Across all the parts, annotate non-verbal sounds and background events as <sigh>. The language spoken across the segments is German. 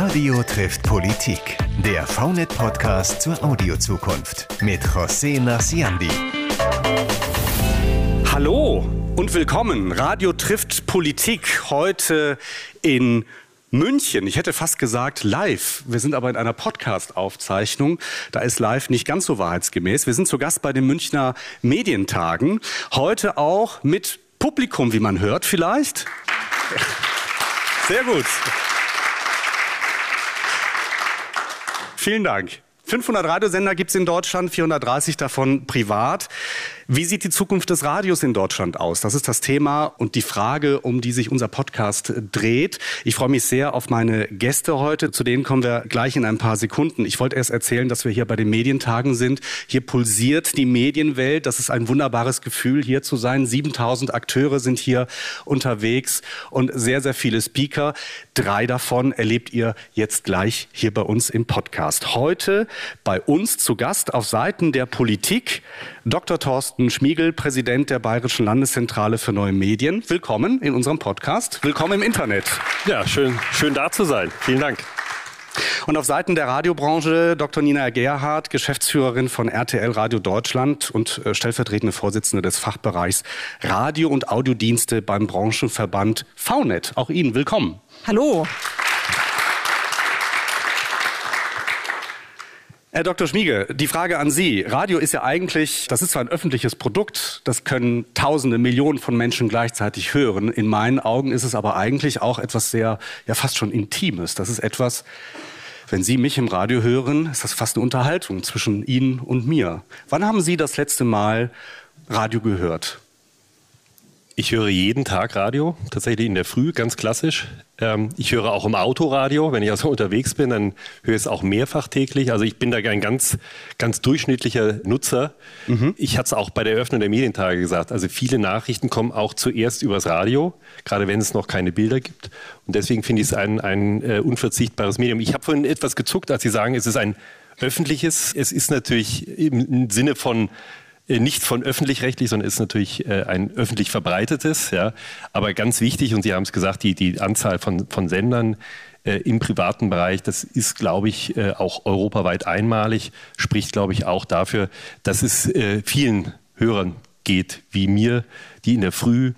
Radio trifft Politik. Der VNet-Podcast zur Audiozukunft mit José Naciandi. Hallo und willkommen. Radio trifft Politik heute in München. Ich hätte fast gesagt live. Wir sind aber in einer Podcast-Aufzeichnung. Da ist live nicht ganz so wahrheitsgemäß. Wir sind zu Gast bei den Münchner Medientagen. Heute auch mit Publikum, wie man hört vielleicht. Sehr gut. Vielen Dank. 500 Radiosender gibt es in Deutschland, 430 davon privat. Wie sieht die Zukunft des Radios in Deutschland aus? Das ist das Thema und die Frage, um die sich unser Podcast dreht. Ich freue mich sehr auf meine Gäste heute. Zu denen kommen wir gleich in ein paar Sekunden. Ich wollte erst erzählen, dass wir hier bei den Medientagen sind. Hier pulsiert die Medienwelt. Das ist ein wunderbares Gefühl, hier zu sein. 7000 Akteure sind hier unterwegs und sehr, sehr viele Speaker. Drei davon erlebt ihr jetzt gleich hier bei uns im Podcast. Heute bei uns zu Gast auf Seiten der Politik Dr. Thorsten Schmiegel, Präsident der Bayerischen Landeszentrale für neue Medien. Willkommen in unserem Podcast. Willkommen im Internet. Ja, schön, schön da zu sein. Vielen Dank. Und auf Seiten der Radiobranche Dr. Nina Gerhardt, Geschäftsführerin von RTL Radio Deutschland und äh, stellvertretende Vorsitzende des Fachbereichs Radio- und Audiodienste beim Branchenverband VNet. Auch Ihnen willkommen. Hallo. Herr Dr. Schmiege, die Frage an Sie. Radio ist ja eigentlich, das ist zwar ein öffentliches Produkt, das können Tausende, Millionen von Menschen gleichzeitig hören. In meinen Augen ist es aber eigentlich auch etwas sehr, ja fast schon Intimes. Das ist etwas, wenn Sie mich im Radio hören, ist das fast eine Unterhaltung zwischen Ihnen und mir. Wann haben Sie das letzte Mal Radio gehört? Ich höre jeden Tag Radio, tatsächlich in der Früh, ganz klassisch. Ähm, ich höre auch im Autoradio, wenn ich also <laughs> unterwegs bin, dann höre ich es auch mehrfach täglich. Also ich bin da ein ganz, ganz durchschnittlicher Nutzer. Mhm. Ich hatte es auch bei der Eröffnung der Medientage gesagt. Also viele Nachrichten kommen auch zuerst übers Radio, gerade wenn es noch keine Bilder gibt. Und deswegen finde ich es ein, ein uh, unverzichtbares Medium. Ich habe vorhin etwas gezuckt, als Sie sagen, es ist ein öffentliches. Es ist natürlich im Sinne von äh, nicht von öffentlich-rechtlich, sondern ist natürlich äh, ein öffentlich verbreitetes. Ja. Aber ganz wichtig, und Sie haben es gesagt, die, die Anzahl von, von Sendern äh, im privaten Bereich, das ist, glaube ich, äh, auch europaweit einmalig, spricht, glaube ich, auch dafür, dass es äh, vielen Hörern geht, wie mir, die in der Früh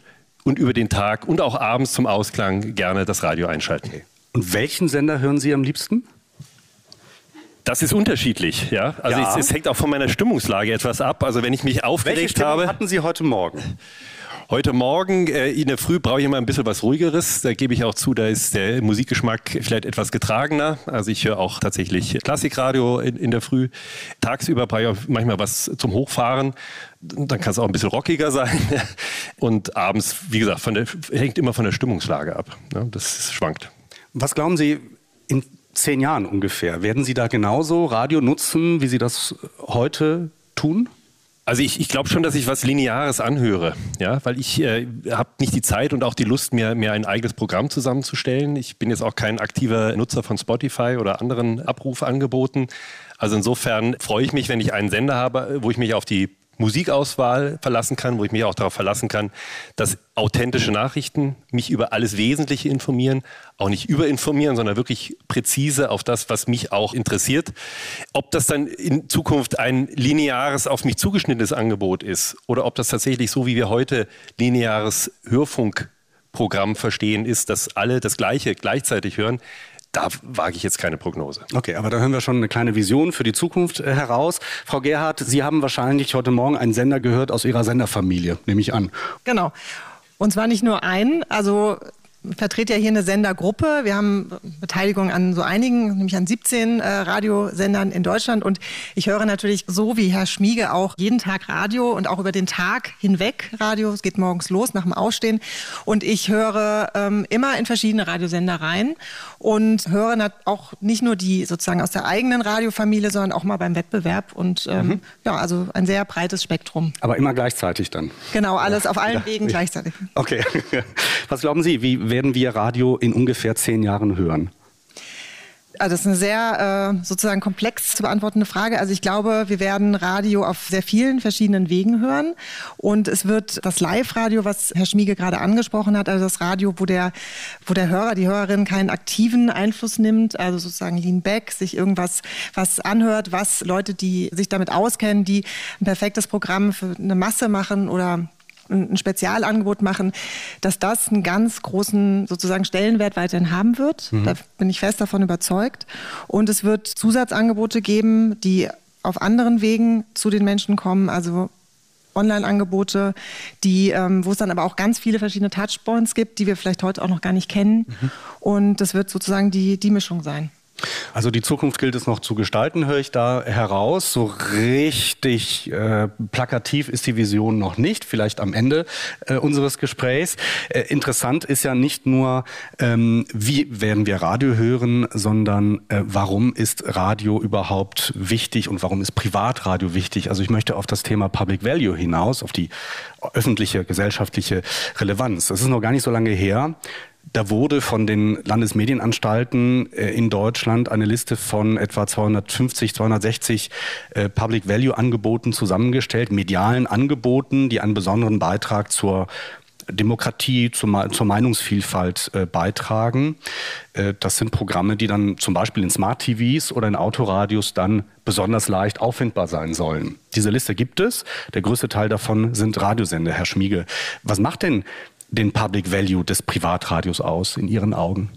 und über den Tag und auch abends zum Ausklang gerne das Radio einschalten. Und welchen Sender hören Sie am liebsten? Das ist unterschiedlich, ja. Also ja. Es, es, hängt auch von meiner Stimmungslage etwas ab. Also wenn ich mich aufgeregt Welche habe. hatten Sie heute Morgen? Heute Morgen äh, in der Früh brauche ich immer ein bisschen was ruhigeres. Da gebe ich auch zu, da ist der Musikgeschmack vielleicht etwas getragener. Also ich höre auch tatsächlich Klassikradio in, in der Früh. Tagsüber brauche ich auch manchmal was zum Hochfahren. Dann kann es auch ein bisschen rockiger sein. <laughs> Und abends, wie gesagt, der, hängt immer von der Stimmungslage ab. Ja, das schwankt. Was glauben Sie, in zehn Jahren ungefähr. Werden Sie da genauso Radio nutzen, wie Sie das heute tun? Also ich, ich glaube schon, dass ich was Lineares anhöre, ja, weil ich äh, habe nicht die Zeit und auch die Lust, mir, mir ein eigenes Programm zusammenzustellen. Ich bin jetzt auch kein aktiver Nutzer von Spotify oder anderen Abrufangeboten. Also insofern freue ich mich, wenn ich einen Sender habe, wo ich mich auf die Musikauswahl verlassen kann, wo ich mich auch darauf verlassen kann, dass authentische Nachrichten mich über alles Wesentliche informieren, auch nicht überinformieren, sondern wirklich präzise auf das, was mich auch interessiert. Ob das dann in Zukunft ein lineares, auf mich zugeschnittenes Angebot ist oder ob das tatsächlich so, wie wir heute lineares Hörfunkprogramm verstehen, ist, dass alle das Gleiche gleichzeitig hören, da wage ich jetzt keine Prognose. Okay, aber da hören wir schon eine kleine Vision für die Zukunft äh, heraus. Frau Gerhardt, Sie haben wahrscheinlich heute Morgen einen Sender gehört aus Ihrer Senderfamilie, nehme ich an. Genau. Und zwar nicht nur einen, also vertrete ja hier eine Sendergruppe. Wir haben Beteiligung an so einigen, nämlich an 17 äh, Radiosendern in Deutschland. Und ich höre natürlich so wie Herr Schmiege auch jeden Tag Radio und auch über den Tag hinweg Radio. Es geht morgens los nach dem Ausstehen. Und ich höre ähm, immer in verschiedene Radiosender rein und höre auch nicht nur die sozusagen aus der eigenen Radiofamilie, sondern auch mal beim Wettbewerb. Und ähm, mhm. ja, also ein sehr breites Spektrum. Aber immer gleichzeitig dann. Genau, alles ja. auf allen ja. Wegen gleichzeitig. Okay. <laughs> Was glauben Sie, wie werden wir Radio in ungefähr zehn Jahren hören? Also das ist eine sehr äh, sozusagen komplex zu beantwortende Frage. Also ich glaube, wir werden Radio auf sehr vielen verschiedenen Wegen hören. Und es wird das Live-Radio, was Herr Schmiege gerade angesprochen hat, also das Radio, wo der, wo der Hörer, die Hörerin keinen aktiven Einfluss nimmt, also sozusagen lean back, sich irgendwas was anhört, was Leute, die sich damit auskennen, die ein perfektes Programm für eine Masse machen oder ein Spezialangebot machen, dass das einen ganz großen sozusagen Stellenwert weiterhin haben wird. Mhm. Da bin ich fest davon überzeugt. Und es wird Zusatzangebote geben, die auf anderen Wegen zu den Menschen kommen. Also Online-Angebote, die, ähm, wo es dann aber auch ganz viele verschiedene Touchpoints gibt, die wir vielleicht heute auch noch gar nicht kennen. Mhm. Und das wird sozusagen die, die Mischung sein. Also die Zukunft gilt es noch zu gestalten, höre ich da heraus. So richtig äh, plakativ ist die Vision noch nicht, vielleicht am Ende äh, unseres Gesprächs. Äh, interessant ist ja nicht nur, ähm, wie werden wir Radio hören, sondern äh, warum ist Radio überhaupt wichtig und warum ist Privatradio wichtig? Also ich möchte auf das Thema Public Value hinaus, auf die öffentliche, gesellschaftliche Relevanz. Das ist noch gar nicht so lange her. Da wurde von den Landesmedienanstalten äh, in Deutschland eine Liste von etwa 250, 260 äh, Public Value Angeboten zusammengestellt, medialen Angeboten, die einen besonderen Beitrag zur Demokratie, zur, zur Meinungsvielfalt äh, beitragen. Äh, das sind Programme, die dann zum Beispiel in Smart TVs oder in Autoradios dann besonders leicht auffindbar sein sollen. Diese Liste gibt es. Der größte Teil davon sind Radiosender, Herr Schmiege. Was macht denn den Public Value des Privatradios aus in Ihren Augen?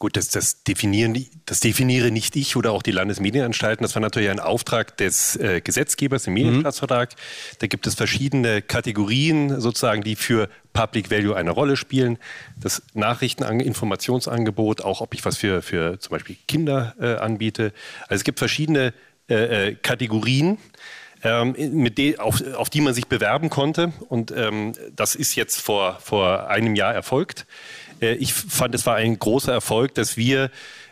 Gut, das, das, definieren, das definiere nicht ich oder auch die Landesmedienanstalten. Das war natürlich ein Auftrag des äh, Gesetzgebers im Medienstaatsvertrag. Mhm. Da gibt es verschiedene Kategorien sozusagen, die für Public Value eine Rolle spielen. Das Nachrichteninformationsangebot, auch ob ich was für, für zum Beispiel Kinder äh, anbiete. Also es gibt verschiedene äh, äh Kategorien ähm, mit de, auf, auf, die man sich bewerben konnte. Und ähm, das ist jetzt vor, vor einem Jahr erfolgt. Äh, ich fand, es war ein großer Erfolg, dass wir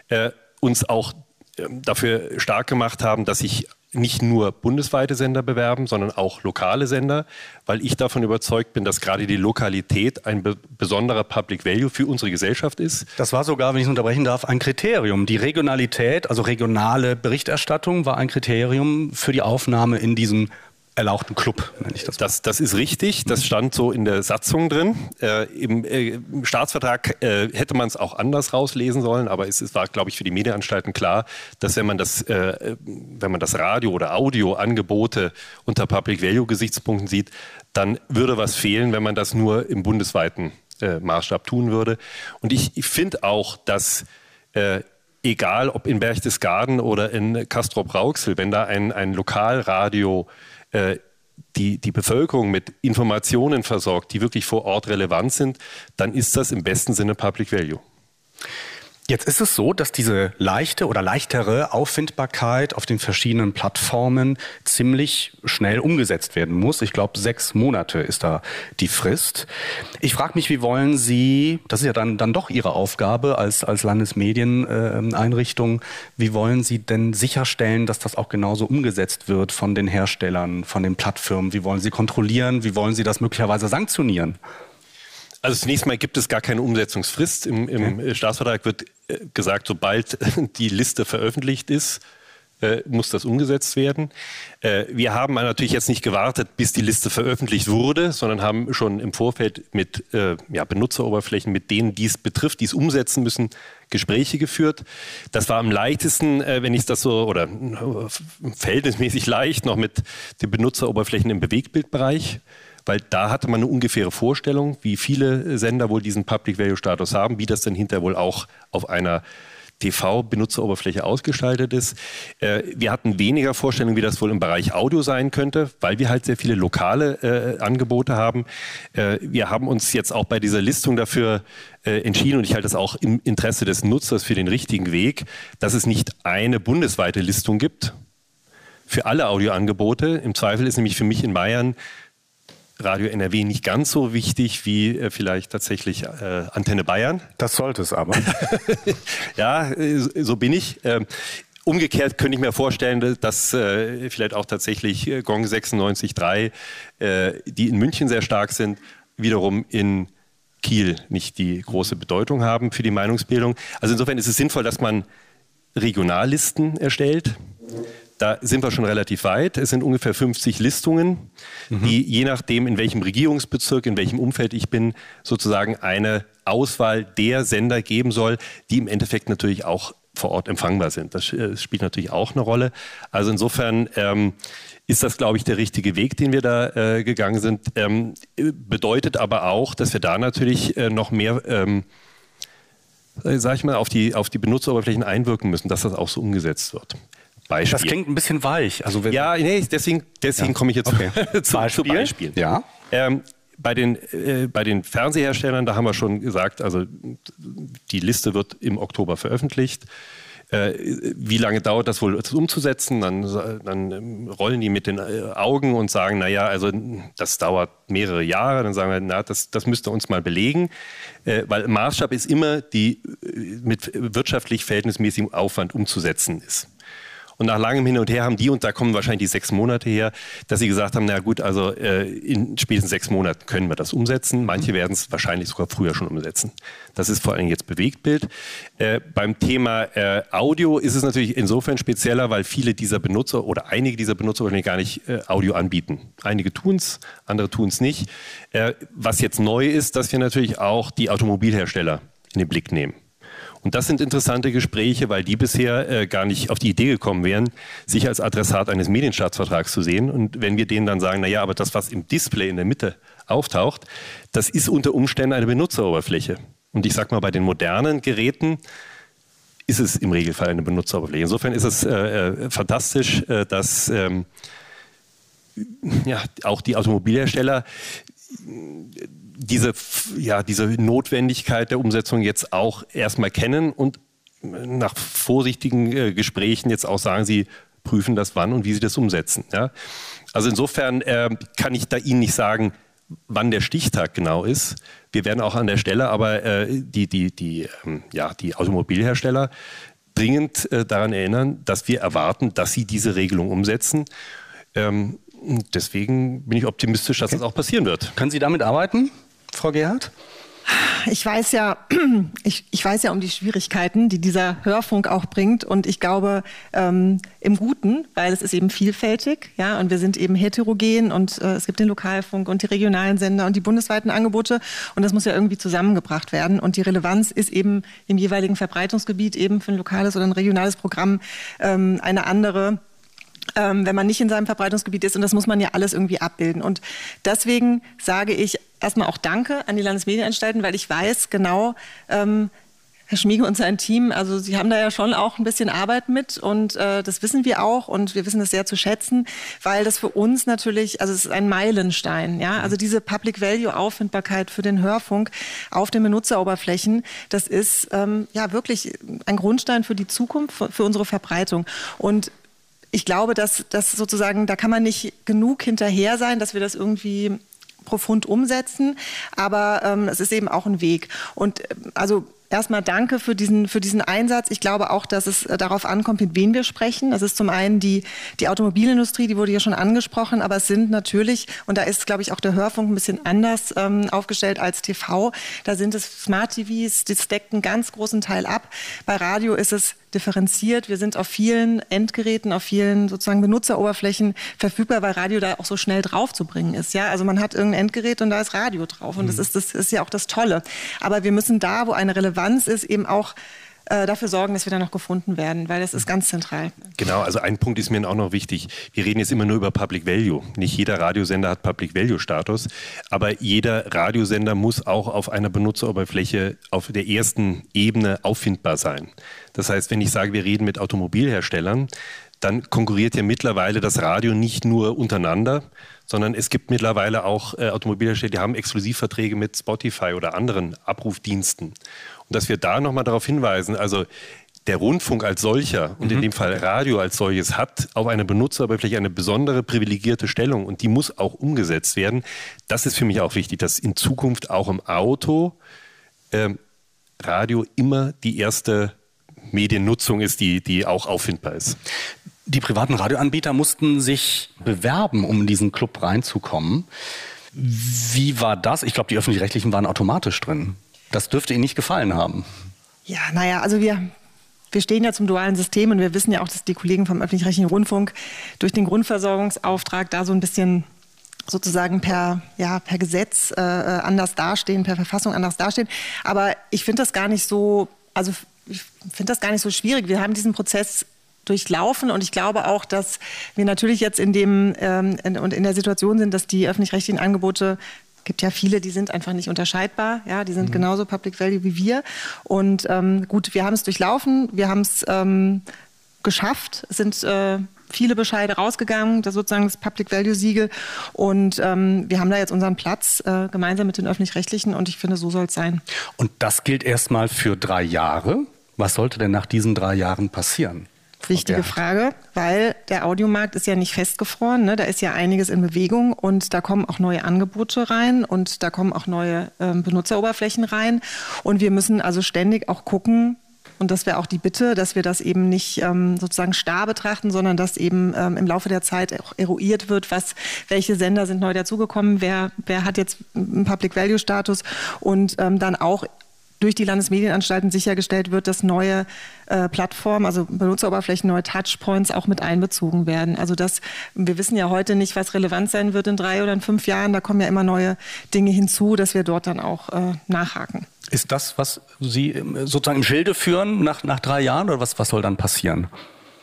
äh, uns auch äh, dafür stark gemacht haben, dass sich nicht nur bundesweite Sender bewerben, sondern auch lokale Sender, weil ich davon überzeugt bin, dass gerade die Lokalität ein be besonderer Public Value für unsere Gesellschaft ist. Das war sogar, wenn ich es unterbrechen darf, ein Kriterium. Die Regionalität, also regionale Berichterstattung, war ein Kriterium für die Aufnahme in diesen erlauchten Club, nenne ich das. Das, das ist richtig, das stand so in der Satzung drin. Äh, im, äh, im, Staatsvertrag äh, hätte man es auch anders rauslesen sollen, aber es, es war, glaube ich, für die Medienanstalten klar, dass wenn man das, äh, wenn man das Radio- oder Audioangebote unter Public Value-Gesichtspunkten sieht, dann würde was fehlen, wenn man das nur im bundesweiten äh, Maßstab tun würde. Und ich, ich finde auch, dass äh, egal ob in Berchtesgaden oder in Castrop-Rauxel, wenn da ein, ein Lokalradio äh, die, die Bevölkerung mit Informationen versorgt, die wirklich vor Ort relevant sind, dann ist das im besten Sinne Public Value. Jetzt ist es so, dass diese leichte oder leichtere Auffindbarkeit auf den verschiedenen Plattformen ziemlich schnell umgesetzt werden muss. Ich glaube, sechs Monate ist da die Frist. Ich frage mich, wie wollen Sie, das ist ja dann, dann doch Ihre Aufgabe als, als Landesmedieneinrichtung, wie wollen Sie denn sicherstellen, dass das auch genauso umgesetzt wird von den Herstellern, von den Plattfirmen? Wie wollen Sie kontrollieren? Wie wollen Sie das möglicherweise sanktionieren? Also zunächst mal gibt es gar keine Umsetzungsfrist. Im, im okay. Staatsvertrag wird äh, gesagt, sobald <laughs> die Liste veröffentlicht ist, äh, muss das umgesetzt werden. Äh, wir haben natürlich jetzt nicht gewartet, bis die Liste veröffentlicht wurde, sondern haben schon im Vorfeld mit ja, Benutzeroberflächen, mit denen dies betrifft, die es umsetzen müssen, Gespräche geführt. Das war am leichtesten, wenn ich das so, oder verhältnismäßig leicht, noch mit den Benutzeroberflächen im Bewegtbildbereich weil da hatte man eine ungefähre Vorstellung, wie viele Sender wohl diesen Public Value Status haben, wie das dann hinterher wohl auch auf einer TV-Benutzeroberfläche ausgestaltet ist. Äh, wir hatten weniger Vorstellungen, wie das wohl im Bereich Audio sein könnte, weil wir halt sehr viele lokale äh, Angebote haben. Äh, wir haben uns jetzt auch bei dieser Listung dafür entschieden und ich halte das auch im Interesse des Nutzers für den richtigen Weg, dass es nicht eine bundesweite Listung gibt für alle Audioangebote. Im Zweifel ist nämlich für mich in Bayern Radio NRW nicht ganz so wichtig wie äh, vielleicht tatsächlich äh, Antenne Bayern. Das sollte es aber. <laughs> ja, äh, so bin ich. Ähm, umgekehrt könnte ich mir vorstellen, dass äh, vielleicht auch tatsächlich äh, Gong 96.3, äh, die in München sehr stark sind, wiederum in Kiel nicht die große Bedeutung haben für die Meinungsbildung. Also insofern ist es sinnvoll, dass man Regionallisten erstellt. Da sind wir schon relativ weit. Es sind ungefähr 50 Listungen, mhm. die je nachdem, in welchem Regierungsbezirk, in welchem Umfeld ich bin, sozusagen eine Auswahl der Sender geben soll, die im Endeffekt natürlich auch vor Ort empfangbar sind. Das äh, spielt natürlich auch eine Rolle. Also insofern ähm, ist das, glaube ich, der richtige Weg, den wir da äh, gegangen sind. Ähm, bedeutet aber auch, dass wir da natürlich äh, noch mehr ähm, äh, sag ich mal, auf die, auf die Benutzeroberflächen einwirken müssen, dass das auch so umgesetzt wird. Beispiel. Das klingt ein bisschen weich. Also ja, nee, deswegen, deswegen ja. komme ich jetzt okay. <laughs> zu, Beispiel? zu Beispielen. Ja. Ähm, bei den, äh, bei den Fernseherstellern, da haben wir schon gesagt, also die Liste wird im Oktober veröffentlicht. Äh, wie lange dauert das wohl, das umzusetzen? Dann, dann ähm, rollen die mit den äh, Augen und sagen, naja, also das dauert mehrere Jahre. Dann sagen wir, na, das, das müsst ihr uns mal belegen. Äh, weil Maßstab ist immer, die äh, mit wirtschaftlich verhältnismäßigem Aufwand umzusetzen ist. Und nach langem Hin und Her haben die, und da kommen wahrscheinlich die sechs Monate her, dass sie gesagt haben, na gut, also äh, in spätestens sechs Monaten können wir das umsetzen. Manche werden es wahrscheinlich sogar früher schon umsetzen. Das ist vor allem jetzt Bewegtbild. Äh, beim Thema äh, Audio ist es natürlich insofern spezieller, weil viele dieser Benutzer oder einige dieser Benutzer gar nicht äh, Audio anbieten. Einige tun es, andere tun es nicht. Äh, was jetzt neu ist, dass wir natürlich auch die Automobilhersteller in den Blick nehmen. Und das sind interessante Gespräche, weil die bisher äh, gar nicht auf die Idee gekommen wären, sich als Adressat eines Medienstaatsvertrags zu sehen. Und wenn wir denen dann sagen, naja, aber das, was im Display in der Mitte auftaucht, das ist unter Umständen eine Benutzeroberfläche. Und ich sage mal, bei den modernen Geräten ist es im Regelfall eine Benutzeroberfläche. Insofern ist es äh, äh fantastisch, äh, dass ähm, ja, auch die Automobilhersteller diese, ja, diese Notwendigkeit der Umsetzung jetzt auch erstmal kennen und nach vorsichtigen äh, Gesprächen jetzt auch sagen, sie prüfen das wann und wie sie das umsetzen. Ja? Also insofern äh, kann ich da Ihnen nicht sagen, wann der Stichtag genau ist. Wir werden auch an der Stelle aber äh, die, die, die, ähm, ja, die Automobilhersteller dringend äh, daran erinnern, dass wir erwarten, dass sie diese Regelung umsetzen. Ähm, deswegen bin ich optimistisch, dass okay. das auch passieren wird. Können Sie damit arbeiten? Frau Gerhardt? Ich weiß ja, <clears throat> ich, ich weiß ja um die Schwierigkeiten, die dieser Hörfunk auch bringt. Und ich glaube ähm, im Guten, weil es ist eben vielfältig, ja, und wir sind eben heterogen und äh, es gibt den Lokalfunk und die regionalen Sender und die bundesweiten Angebote. Und das muss ja irgendwie zusammengebracht werden. Und die Relevanz ist eben im jeweiligen Verbreitungsgebiet eben für ein lokales oder ein regionales Programm ähm, eine andere ähm, wenn man nicht in seinem Verbreitungsgebiet ist. Und das muss man ja alles irgendwie abbilden. Und deswegen sage ich erstmal auch Danke an die Landesmedienanstalten, weil ich weiß genau, ähm, Herr Schmiege und sein Team, also Sie haben da ja schon auch ein bisschen Arbeit mit und äh, das wissen wir auch und wir wissen das sehr zu schätzen, weil das für uns natürlich, also es ist ein Meilenstein, ja, also diese Public Value Auffindbarkeit für den Hörfunk auf den Benutzeroberflächen, das ist ähm, ja wirklich ein Grundstein für die Zukunft, für, für unsere Verbreitung. Und ich glaube, dass das sozusagen, da kann man nicht genug hinterher sein, dass wir das irgendwie profund umsetzen. Aber ähm, es ist eben auch ein Weg. Und äh, also Erstmal danke für diesen, für diesen Einsatz. Ich glaube auch, dass es äh, darauf ankommt, mit wem wir sprechen. Das ist zum einen die, die Automobilindustrie, die wurde ja schon angesprochen, aber es sind natürlich, und da ist, glaube ich, auch der Hörfunk ein bisschen anders ähm, aufgestellt als TV, da sind es Smart TVs, das deckt einen ganz großen Teil ab. Bei Radio ist es differenziert. Wir sind auf vielen Endgeräten, auf vielen sozusagen Benutzeroberflächen verfügbar, weil Radio da auch so schnell draufzubringen ist. Ja, also man hat irgendein Endgerät und da ist Radio drauf und mhm. das ist das ist ja auch das Tolle. Aber wir müssen da, wo eine Relevanz ist, eben auch äh, dafür sorgen, dass wir da noch gefunden werden, weil das ist ganz zentral. Genau, also ein Punkt ist mir auch noch wichtig. Wir reden jetzt immer nur über Public Value. Nicht jeder Radiosender hat Public Value Status, aber jeder Radiosender muss auch auf einer Benutzeroberfläche auf der ersten Ebene auffindbar sein. Das heißt, wenn ich sage, wir reden mit Automobilherstellern, dann konkurriert ja mittlerweile das Radio nicht nur untereinander, sondern es gibt mittlerweile auch äh, Automobilhersteller, die haben Exklusivverträge mit Spotify oder anderen Abrufdiensten. Und dass wir da nochmal darauf hinweisen, also der Rundfunk als solcher und in mhm. dem Fall Radio als solches hat auf einer Benutzeroberfläche eine besondere privilegierte Stellung und die muss auch umgesetzt werden. Das ist für mich auch wichtig, dass in Zukunft auch im Auto äh, Radio immer die erste Mediennutzung ist, die, die auch auffindbar ist. Die privaten Radioanbieter mussten sich bewerben, um in diesen Club reinzukommen. Wie war das? Ich glaube, die öffentlich-rechtlichen waren automatisch drin. Das dürfte Ihnen nicht gefallen haben. Ja, naja, also wir, wir stehen ja zum dualen System und wir wissen ja auch, dass die Kollegen vom öffentlich-rechtlichen Rundfunk durch den Grundversorgungsauftrag da so ein bisschen sozusagen per, ja, per Gesetz äh, äh anders dastehen, per Verfassung anders dastehen. Aber ich finde das gar nicht so, also ich finde das gar nicht so schwierig. Wir haben diesen Prozess durchlaufen und ich glaube auch, dass wir natürlich jetzt in dem ähm, in, und in der Situation sind, dass die öffentlich-rechtlichen Angebote gibt ja viele, die sind einfach nicht unterscheidbar. Ja, die sind mhm. genauso Public Value wie wir. Und ähm, gut, wir haben es durchlaufen, wir haben es ähm, geschafft. Es sind äh, viele Bescheide rausgegangen, das sozusagen das Public Value Siegel. Und ähm, wir haben da jetzt unseren Platz äh, gemeinsam mit den öffentlich-rechtlichen und ich finde, so soll es sein. Und das gilt erstmal für drei Jahre. Was sollte denn nach diesen drei Jahren passieren? Wichtige Frage, weil der Audiomarkt ist ja nicht festgefroren. Ne? Da ist ja einiges in Bewegung und da kommen auch neue Angebote rein und da kommen auch neue ähm, Benutzeroberflächen rein. Und wir müssen also ständig auch gucken, und das wäre auch die Bitte, dass wir das eben nicht ähm, sozusagen starr betrachten, sondern dass eben ähm, im Laufe der Zeit auch eruiert wird, was, welche Sender sind neu dazugekommen, wer, wer hat jetzt einen Public Value Status und ähm, dann auch durch die Landesmedienanstalten sichergestellt wird, dass neue äh, Plattformen, also Benutzeroberflächen, neue Touchpoints auch mit einbezogen werden. Also das, wir wissen ja heute nicht, was relevant sein wird in drei oder in fünf Jahren. Da kommen ja immer neue Dinge hinzu, dass wir dort dann auch äh, nachhaken. Ist das, was Sie ähm, sozusagen im Schilde führen nach, nach drei Jahren oder was, was soll dann passieren?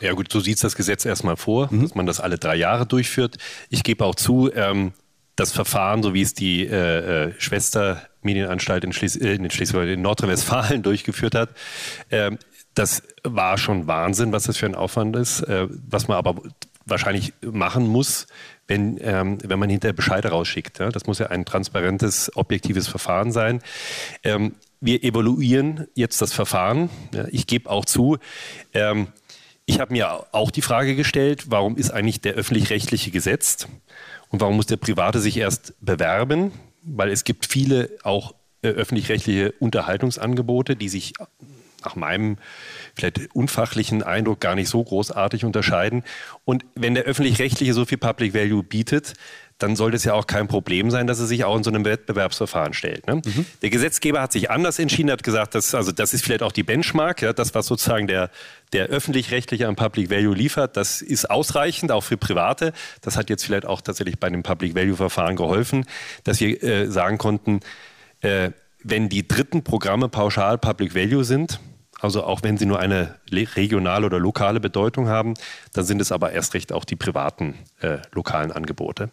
Ja gut, so sieht es das Gesetz erstmal vor, mhm. dass man das alle drei Jahre durchführt. Ich gebe auch zu, ähm, das Verfahren, so wie es die äh, äh, Schwestermedienanstalt in, Schles äh, in, in Nordrhein-Westfalen <laughs> durchgeführt hat, äh, das war schon Wahnsinn, was das für ein Aufwand ist, äh, was man aber wahrscheinlich machen muss, wenn, ähm, wenn man hinterher Bescheide rausschickt. Ja? Das muss ja ein transparentes, objektives Verfahren sein. Ähm, wir evaluieren jetzt das Verfahren. Ja? Ich gebe auch zu, ähm, ich habe mir auch die Frage gestellt, warum ist eigentlich der öffentlich-rechtliche gesetzt? Und warum muss der Private sich erst bewerben? Weil es gibt viele auch äh, öffentlich-rechtliche Unterhaltungsangebote, die sich nach meinem vielleicht unfachlichen Eindruck gar nicht so großartig unterscheiden. Und wenn der öffentlich-rechtliche so viel Public Value bietet, dann sollte es ja auch kein Problem sein, dass er sich auch in so einem Wettbewerbsverfahren stellt. Ne? Mhm. Der Gesetzgeber hat sich anders entschieden, hat gesagt, dass, also das ist vielleicht auch die Benchmark, ja, das, was sozusagen der, der öffentlich-rechtliche an Public Value liefert, das ist ausreichend, auch für Private. Das hat jetzt vielleicht auch tatsächlich bei dem Public Value-Verfahren geholfen, dass wir äh, sagen konnten, äh, wenn die dritten Programme pauschal Public Value sind, also auch wenn sie nur eine regionale oder lokale Bedeutung haben, dann sind es aber erst recht auch die privaten äh, lokalen Angebote.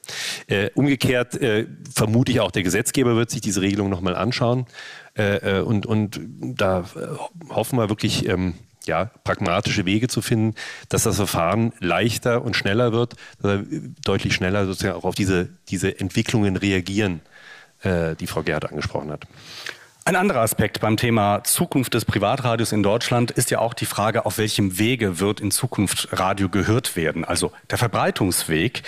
Äh, umgekehrt äh, vermute ich auch, der Gesetzgeber wird sich diese Regelung nochmal anschauen. Äh, äh, und, und da äh, hoffen wir wirklich, ähm, ja, pragmatische Wege zu finden, dass das Verfahren leichter und schneller wird, deutlich schneller sozusagen auch auf diese, diese Entwicklungen reagieren, die Frau Gerd angesprochen hat. Ein anderer Aspekt beim Thema Zukunft des Privatradios in Deutschland ist ja auch die Frage, auf welchem Wege wird in Zukunft Radio gehört werden, also der Verbreitungsweg.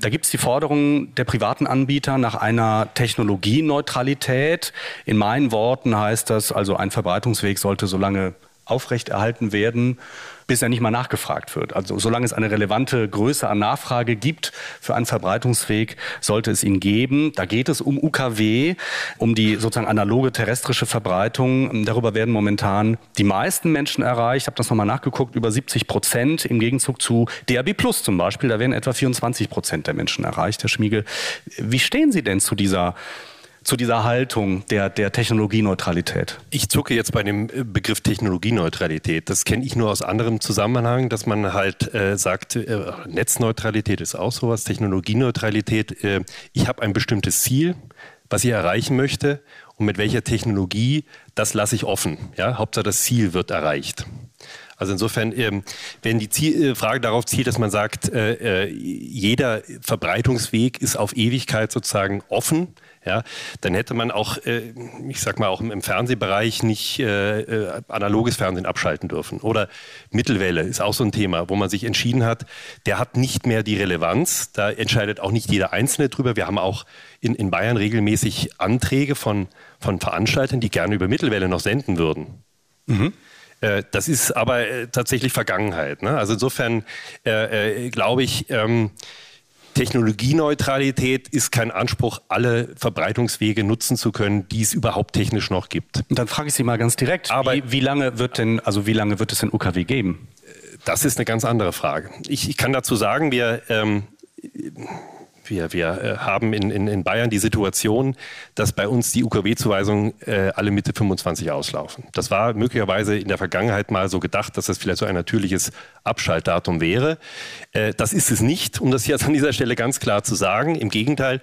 Da gibt es die Forderung der privaten Anbieter nach einer Technologieneutralität. In meinen Worten heißt das also, ein Verbreitungsweg sollte so lange aufrechterhalten werden, bis er nicht mal nachgefragt wird. Also solange es eine relevante Größe an Nachfrage gibt für einen Verbreitungsweg, sollte es ihn geben. Da geht es um UKW, um die sozusagen analoge terrestrische Verbreitung. Darüber werden momentan die meisten Menschen erreicht. Ich habe das nochmal nachgeguckt, über 70 Prozent im Gegenzug zu DAB Plus zum Beispiel. Da werden etwa 24 Prozent der Menschen erreicht, Herr Schmiegel. Wie stehen Sie denn zu dieser zu dieser Haltung der, der Technologieneutralität? Ich zucke jetzt bei dem äh, Begriff Technologieneutralität. Das kenne ich nur aus anderem Zusammenhang, dass man halt äh, sagt, äh, Netzneutralität ist auch sowas, Technologieneutralität. Äh, ich habe ein bestimmtes Ziel, was ich erreichen möchte und mit welcher Technologie, das lasse ich offen. Ja? Hauptsache das Ziel wird erreicht. Also insofern, ähm, wenn die äh, Frage darauf zielt, dass man sagt, äh, jeder Verbreitungsweg ist auf Ewigkeit sozusagen offen, ja, dann hätte man auch, äh, ich sag mal, auch im, Fernsehbereich nicht äh, äh, analoges Fernsehen abschalten dürfen. Oder Mittelwelle ist auch so ein Thema, wo man sich entschieden hat, der hat nicht mehr die Relevanz. Da entscheidet auch nicht jeder Einzelne drüber. Wir haben auch in, in Bayern regelmäßig Anträge von, von Veranstaltern, die gerne über Mittelwelle noch senden würden. Mhm. Äh, das ist aber äh, tatsächlich Vergangenheit. Ne? Also insofern glaube ich, ähm, Technologieneutralität ist kein Anspruch, alle Verbreitungswege nutzen zu können, die es überhaupt technisch noch gibt. Und dann frage ich Sie mal ganz direkt, Aber wie, wie lange wird denn, also wie lange wird es denn UKW geben? Das ist eine ganz andere Frage. Ich, ich kann dazu sagen, wir ähm, wir, wir äh, haben in, in, in, Bayern die Situation, dass bei uns die UKW-Zuweisungen äh, alle Mitte 25 auslaufen. Das war möglicherweise in der Vergangenheit mal so gedacht, dass das vielleicht so ein natürliches Abschaltdatum wäre. Äh, das ist es nicht, um das jetzt an dieser Stelle ganz klar zu sagen. Im Gegenteil,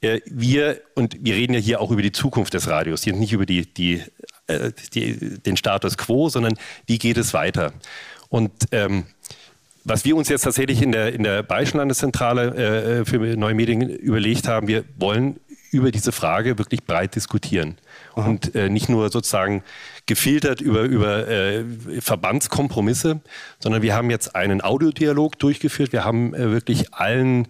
äh, wir, und wir reden ja hier auch über die Zukunft des Radios, hier nicht über die, die, äh, die den Status quo, sondern wie geht es weiter. Und ähm, was wir uns jetzt tatsächlich in der, in der Bayerischen Landeszentrale äh, für neue Medien überlegt haben, wir wollen über diese Frage wirklich breit diskutieren. Aha. Und äh, nicht nur sozusagen gefiltert über, über äh, Verbandskompromisse, sondern wir haben jetzt einen Audiodialog durchgeführt. Wir haben äh, wirklich allen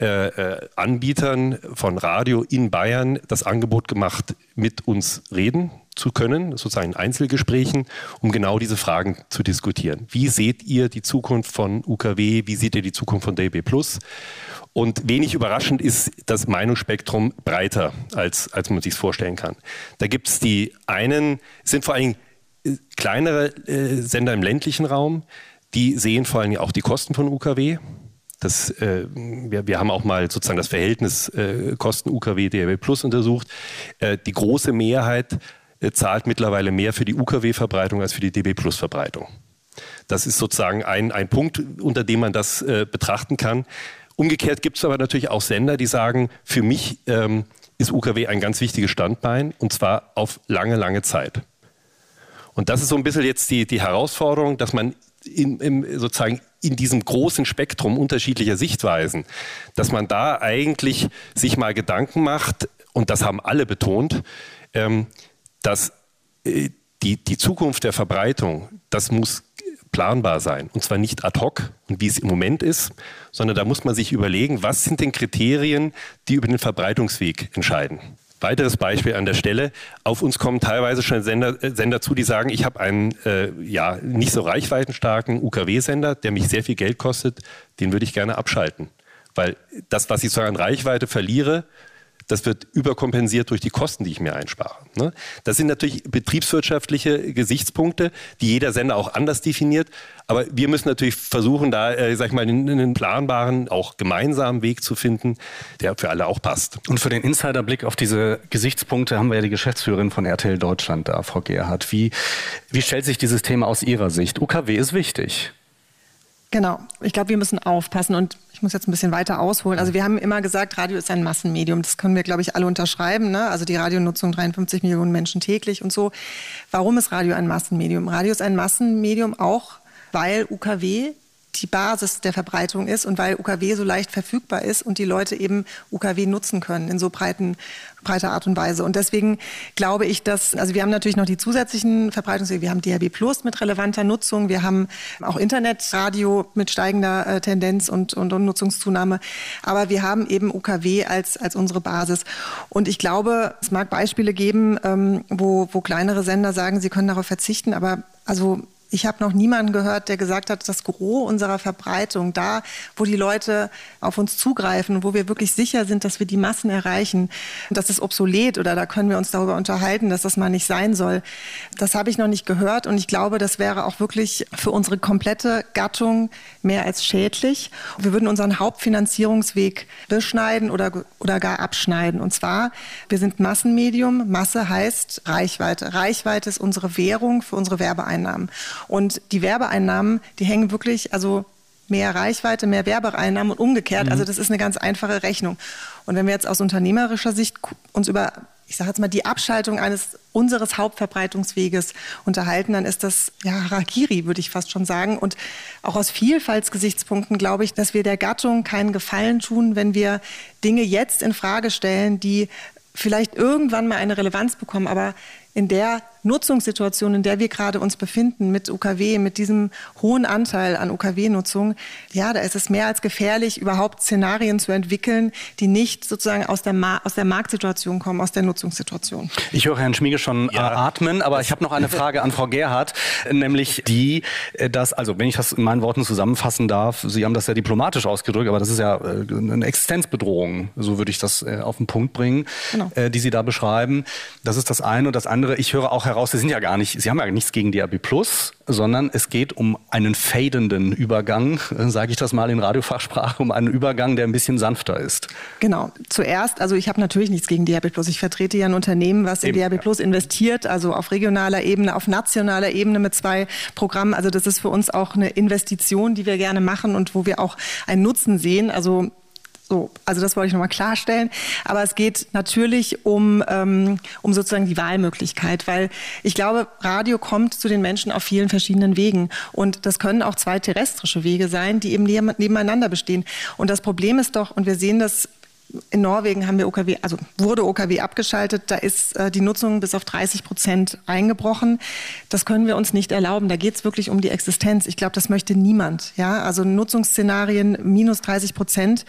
äh, äh, Anbietern von Radio in Bayern das Angebot gemacht, mit uns reden zu können, sozusagen in Einzelgesprächen, um genau diese Fragen zu diskutieren. Wie seht ihr die Zukunft von UKW? Wie seht ihr die Zukunft von DB Plus? Und wenig überraschend ist das Meinungsspektrum breiter, als, als man sich vorstellen kann. Da gibt es die einen, es sind vor allem äh, kleinere äh, Sender im ländlichen Raum, die sehen vor allem auch die Kosten von UKW. Das, äh, wir, wir, haben auch mal sozusagen das Verhältnis äh, Kosten UKW, DRW Plus untersucht. Äh, die große Mehrheit zahlt mittlerweile mehr für die UKW-Verbreitung als für die DB Plus-Verbreitung. Das ist sozusagen ein, ein Punkt, unter dem man das äh, betrachten kann. Umgekehrt gibt es aber natürlich auch Sender, die sagen, für mich ähm, ist UKW ein ganz wichtiges Standbein und zwar auf lange, lange Zeit. Und das ist so ein bisschen jetzt die, die Herausforderung, dass man in, in, sozusagen in diesem großen Spektrum unterschiedlicher Sichtweisen, dass man da eigentlich sich mal Gedanken macht, und das haben alle betont, ähm, dass äh, die, die Zukunft der Verbreitung, das muss planbar sein. Und zwar nicht ad hoc und wie es im Moment ist, sondern da muss man sich überlegen, was sind denn Kriterien, die über den Verbreitungsweg entscheiden. Weiteres Beispiel an der Stelle. Auf uns kommen teilweise schon Sender, äh, Sender zu, die sagen, ich habe einen äh, ja, nicht so reichweitenstarken UKW-Sender, der mich sehr viel Geld kostet, den würde ich gerne abschalten. Weil das, was ich so an Reichweite verliere, das wird überkompensiert durch die Kosten, die ich mir einspare. Ne? Das sind natürlich betriebswirtschaftliche Gesichtspunkte, die jeder Sender auch anders definiert. Aber wir müssen natürlich versuchen, da, äh, sag ich mal, einen, einen, planbaren, auch gemeinsamen Weg zu finden, der für alle auch passt. Und für den Insiderblick auf diese Gesichtspunkte haben wir ja die Geschäftsführerin von RTL Deutschland da, Frau Gerhardt. Wie, wie stellt sich dieses Thema aus Ihrer Sicht? UKW ist wichtig. Genau. Ich glaube, wir müssen aufpassen und ich muss jetzt ein bisschen weiter ausholen. Also wir haben immer gesagt, Radio ist ein Massenmedium. Das können wir, glaube ich, alle unterschreiben. Ne? Also die Radionutzung 53 Millionen Menschen täglich und so. Warum ist Radio ein Massenmedium? Radio ist ein Massenmedium auch, weil UKW die Basis der Verbreitung ist und weil UKW so leicht verfügbar ist und die Leute eben UKW nutzen können in so breiten, breiter Art und Weise. Und deswegen glaube ich, dass, also wir haben natürlich noch die zusätzlichen Verbreitungswege. Wir haben DRB Plus mit relevanter Nutzung. Wir haben auch Internetradio mit steigender äh, Tendenz und, und, und Nutzungszunahme. Aber wir haben eben UKW als, als unsere Basis. Und ich glaube, es mag Beispiele geben, ähm, wo, wo kleinere Sender sagen, sie können darauf verzichten. Aber also ich habe noch niemanden gehört, der gesagt hat, das Gros unserer Verbreitung, da, wo die Leute auf uns zugreifen, wo wir wirklich sicher sind, dass wir die Massen erreichen, das ist obsolet oder da können wir uns darüber unterhalten, dass das mal nicht sein soll. Das habe ich noch nicht gehört und ich glaube, das wäre auch wirklich für unsere komplette Gattung mehr als schädlich. Wir würden unseren Hauptfinanzierungsweg beschneiden oder, oder gar abschneiden. Und zwar, wir sind Massenmedium. Masse heißt Reichweite. Reichweite ist unsere Währung für unsere Werbeeinnahmen. Und die Werbeeinnahmen, die hängen wirklich, also mehr Reichweite, mehr Werbeeinnahmen und umgekehrt. Mhm. Also das ist eine ganz einfache Rechnung. Und wenn wir jetzt aus unternehmerischer Sicht uns über, ich sage jetzt mal, die Abschaltung eines unseres Hauptverbreitungsweges unterhalten, dann ist das ja Harakiri, würde ich fast schon sagen. Und auch aus Vielfaltsgesichtspunkten glaube ich, dass wir der Gattung keinen Gefallen tun, wenn wir Dinge jetzt in Frage stellen, die vielleicht irgendwann mal eine Relevanz bekommen, aber in der Nutzungssituation, in der wir gerade uns befinden, mit UKW, mit diesem hohen Anteil an UKW-Nutzung, ja, da ist es mehr als gefährlich, überhaupt Szenarien zu entwickeln, die nicht sozusagen aus der, Ma aus der Marktsituation kommen, aus der Nutzungssituation. Ich höre Herrn Schmiege schon ja. äh, atmen, aber ich habe noch eine Frage an Frau Gerhardt, nämlich die, äh, dass, also wenn ich das in meinen Worten zusammenfassen darf, Sie haben das ja diplomatisch ausgedrückt, aber das ist ja äh, eine Existenzbedrohung, so würde ich das auf den Punkt bringen, genau. die Sie da beschreiben. Das ist das eine und das andere. Ich höre auch heraus, Sie sind ja gar nicht, Sie haben ja nichts gegen DAB Plus, sondern es geht um einen fadenden Übergang, äh, sage ich das mal in Radiofachsprache, um einen Übergang, der ein bisschen sanfter ist. Genau. Zuerst, also ich habe natürlich nichts gegen DAB Plus. Ich vertrete ja ein Unternehmen, was in Eben, DAB Plus investiert, also auf regionaler Ebene, auf nationaler Ebene mit zwei Programmen. Also das ist für uns auch eine Investition, die wir gerne machen und wo wir auch einen Nutzen sehen. Also so, also das wollte ich nochmal klarstellen. Aber es geht natürlich um, ähm, um sozusagen die Wahlmöglichkeit, weil ich glaube, Radio kommt zu den Menschen auf vielen verschiedenen Wegen. Und das können auch zwei terrestrische Wege sein, die eben nebeneinander bestehen. Und das Problem ist doch, und wir sehen das in Norwegen haben wir OKW, also wurde OKW abgeschaltet. Da ist äh, die Nutzung bis auf 30 Prozent eingebrochen. Das können wir uns nicht erlauben. Da geht es wirklich um die Existenz. Ich glaube, das möchte niemand. Ja, also Nutzungsszenarien minus 30 Prozent.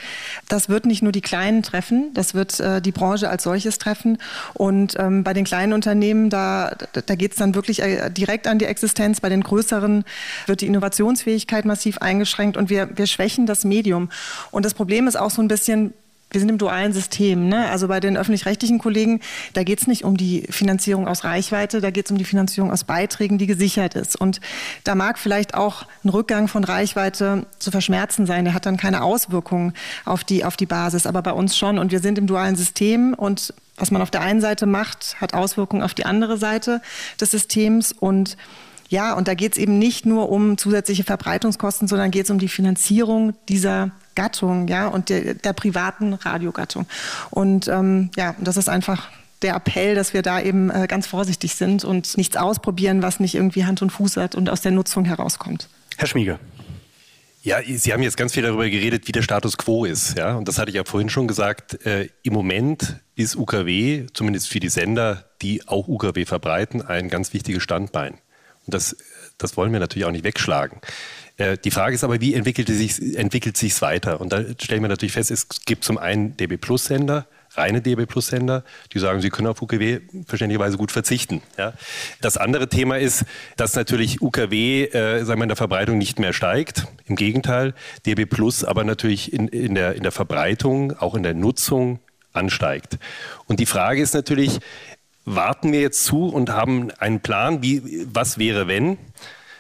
Das wird nicht nur die Kleinen treffen. Das wird äh, die Branche als solches treffen. Und ähm, bei den kleinen Unternehmen, da, da geht es dann wirklich äh, direkt an die Existenz. Bei den größeren wird die Innovationsfähigkeit massiv eingeschränkt und wir, wir schwächen das Medium. Und das Problem ist auch so ein bisschen, wir sind im dualen System. Ne? Also bei den öffentlich-rechtlichen Kollegen, da geht es nicht um die Finanzierung aus Reichweite, da geht es um die Finanzierung aus Beiträgen, die gesichert ist. Und da mag vielleicht auch ein Rückgang von Reichweite zu verschmerzen sein. Der hat dann keine Auswirkungen auf die, auf die Basis, aber bei uns schon. Und wir sind im dualen System und was man auf der einen Seite macht, hat Auswirkungen auf die andere Seite des Systems. Und ja, und da geht es eben nicht nur um zusätzliche Verbreitungskosten, sondern geht es um die Finanzierung dieser Gattung, ja, und der, der privaten Radiogattung. Und ähm, ja, das ist einfach der Appell, dass wir da eben äh, ganz vorsichtig sind und nichts ausprobieren, was nicht irgendwie Hand und Fuß hat und aus der Nutzung herauskommt. Herr Schmiege. Ja, Sie haben jetzt ganz viel darüber geredet, wie der Status quo ist. Ja? Und das hatte ich ja vorhin schon gesagt. Äh, Im Moment ist UKW, zumindest für die Sender, die auch UKW verbreiten, ein ganz wichtiges Standbein. Und das, das wollen wir natürlich auch nicht wegschlagen. Äh, die Frage ist aber, wie entwickelt es sich entwickelt sich's weiter? Und da stellen wir natürlich fest, es gibt zum einen DB Plus Sender, reine DB Plus Sender, die sagen, sie können auf UKW verständlicherweise gut verzichten. Ja. Das andere Thema ist, dass natürlich UKW äh, sagen wir, in der Verbreitung nicht mehr steigt. Im Gegenteil, DB Plus aber natürlich in, in, der, in der Verbreitung, auch in der Nutzung ansteigt. Und die Frage ist natürlich, warten wir jetzt zu und haben einen Plan, wie, was wäre, wenn?